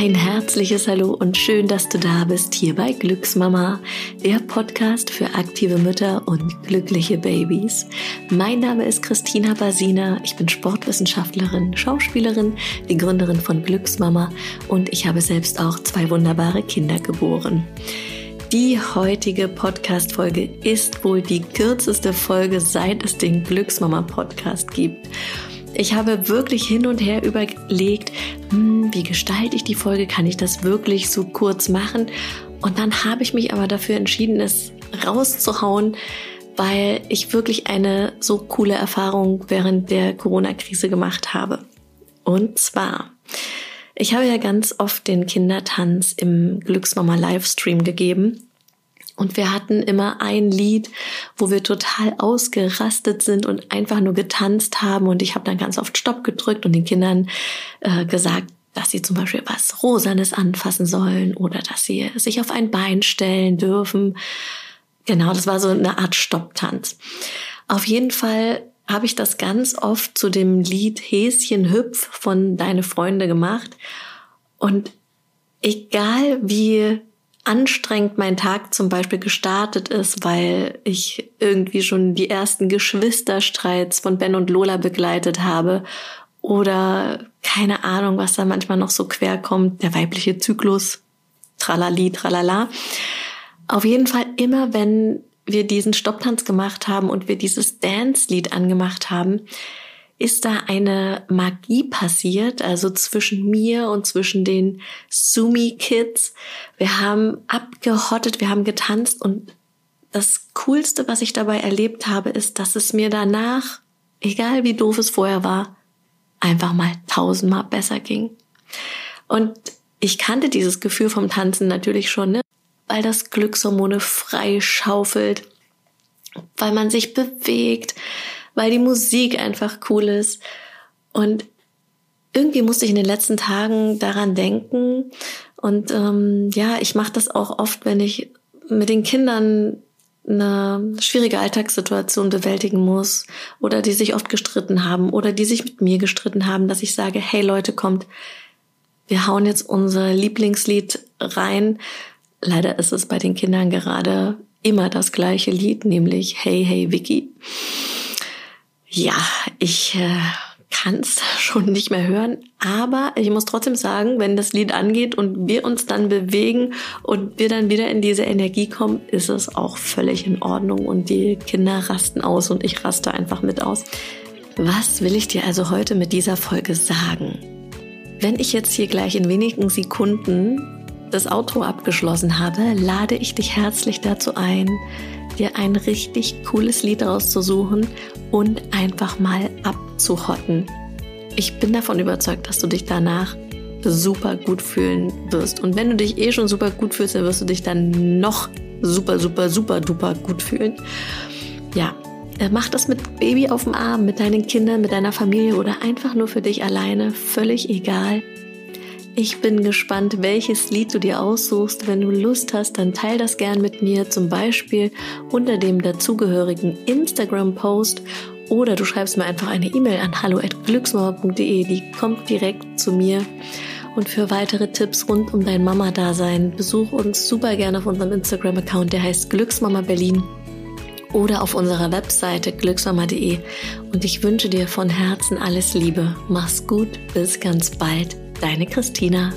herzliches Hallo und schön, dass du da bist hier bei Glücksmama, der Podcast für aktive Mütter und glückliche Babys. Mein Name ist Christina Basina, ich bin Sportwissenschaftlerin, Schauspielerin, die Gründerin von Glücksmama und ich habe selbst auch zwei wunderbare Kinder geboren. Die heutige Podcast-Folge ist wohl die kürzeste Folge, seit es den Glücksmama-Podcast gibt. Ich habe wirklich hin und her überlegt, hm, wie gestalte ich die Folge? Kann ich das wirklich so kurz machen? Und dann habe ich mich aber dafür entschieden, es rauszuhauen, weil ich wirklich eine so coole Erfahrung während der Corona-Krise gemacht habe. Und zwar, ich habe ja ganz oft den Kindertanz im Glücksmama Livestream gegeben und wir hatten immer ein Lied, wo wir total ausgerastet sind und einfach nur getanzt haben. Und ich habe dann ganz oft Stopp gedrückt und den Kindern äh, gesagt, dass sie zum Beispiel was Rosanes anfassen sollen oder dass sie sich auf ein Bein stellen dürfen. Genau, das war so eine Art Stopptanz. Auf jeden Fall habe ich das ganz oft zu dem Lied Häschen hüpf von Deine Freunde gemacht. Und egal wie anstrengend mein Tag zum Beispiel gestartet ist, weil ich irgendwie schon die ersten Geschwisterstreits von Ben und Lola begleitet habe oder keine Ahnung, was da manchmal noch so quer kommt, der weibliche Zyklus, tralali, tralala. Auf jeden Fall immer, wenn wir diesen Stopptanz gemacht haben und wir dieses Dance-Lied angemacht haben, ist da eine Magie passiert, also zwischen mir und zwischen den Sumi Kids. Wir haben abgehottet, wir haben getanzt und das Coolste, was ich dabei erlebt habe, ist, dass es mir danach, egal wie doof es vorher war, einfach mal tausendmal besser ging. Und ich kannte dieses Gefühl vom Tanzen natürlich schon, ne? weil das Glückshormone frei schaufelt, weil man sich bewegt, weil die Musik einfach cool ist. Und irgendwie musste ich in den letzten Tagen daran denken. Und ähm, ja, ich mache das auch oft, wenn ich mit den Kindern eine schwierige Alltagssituation bewältigen muss oder die sich oft gestritten haben oder die sich mit mir gestritten haben, dass ich sage, hey Leute, kommt, wir hauen jetzt unser Lieblingslied rein. Leider ist es bei den Kindern gerade immer das gleiche Lied, nämlich Hey, hey, Vicky. Ja, ich äh, kann es schon nicht mehr hören, aber ich muss trotzdem sagen, wenn das Lied angeht und wir uns dann bewegen und wir dann wieder in diese Energie kommen, ist es auch völlig in Ordnung und die Kinder rasten aus und ich raste einfach mit aus. Was will ich dir also heute mit dieser Folge sagen? Wenn ich jetzt hier gleich in wenigen Sekunden das Outro abgeschlossen habe, lade ich dich herzlich dazu ein, dir ein richtig cooles Lied rauszusuchen und einfach mal abzuhotten. Ich bin davon überzeugt, dass du dich danach super gut fühlen wirst. Und wenn du dich eh schon super gut fühlst, dann wirst du dich dann noch super, super, super duper gut fühlen. Ja, äh, mach das mit Baby auf dem Arm, mit deinen Kindern, mit deiner Familie oder einfach nur für dich alleine. Völlig egal. Ich bin gespannt, welches Lied du dir aussuchst. Wenn du Lust hast, dann teil das gern mit mir, zum Beispiel unter dem dazugehörigen Instagram-Post oder du schreibst mir einfach eine E-Mail an hallo@glücksmauer.de. Die kommt direkt zu mir. Und für weitere Tipps rund um dein Mama-Dasein besuch uns super gerne auf unserem Instagram-Account, der heißt Glücksmama Berlin oder auf unserer Webseite glücksmama.de. Und ich wünsche dir von Herzen alles Liebe. Mach's gut, bis ganz bald. Deine Christina.